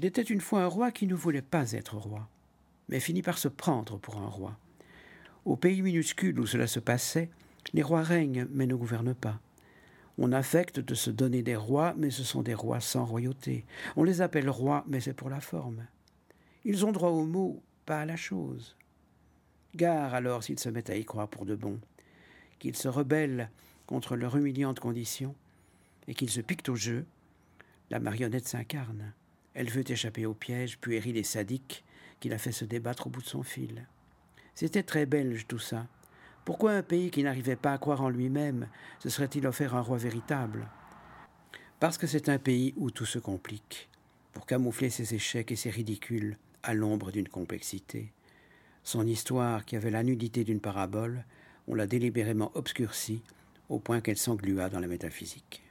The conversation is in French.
Il était une fois un roi qui ne voulait pas être roi, mais finit par se prendre pour un roi. Au pays minuscule où cela se passait, les rois règnent mais ne gouvernent pas. On affecte de se donner des rois, mais ce sont des rois sans royauté. On les appelle rois, mais c'est pour la forme. Ils ont droit au mot, pas à la chose. Gare alors s'ils se mettent à y croire pour de bon, qu'ils se rebellent contre leur humiliante condition, et qu'ils se piquent au jeu, la marionnette s'incarne. Elle veut échapper au piège puéril et sadique qui l'a fait se débattre au bout de son fil. C'était très belge tout ça. Pourquoi un pays qui n'arrivait pas à croire en lui-même se serait-il offert un roi véritable? Parce que c'est un pays où tout se complique, pour camoufler ses échecs et ses ridicules à l'ombre d'une complexité. Son histoire, qui avait la nudité d'une parabole, on l'a délibérément obscurcie au point qu'elle s'englua dans la métaphysique.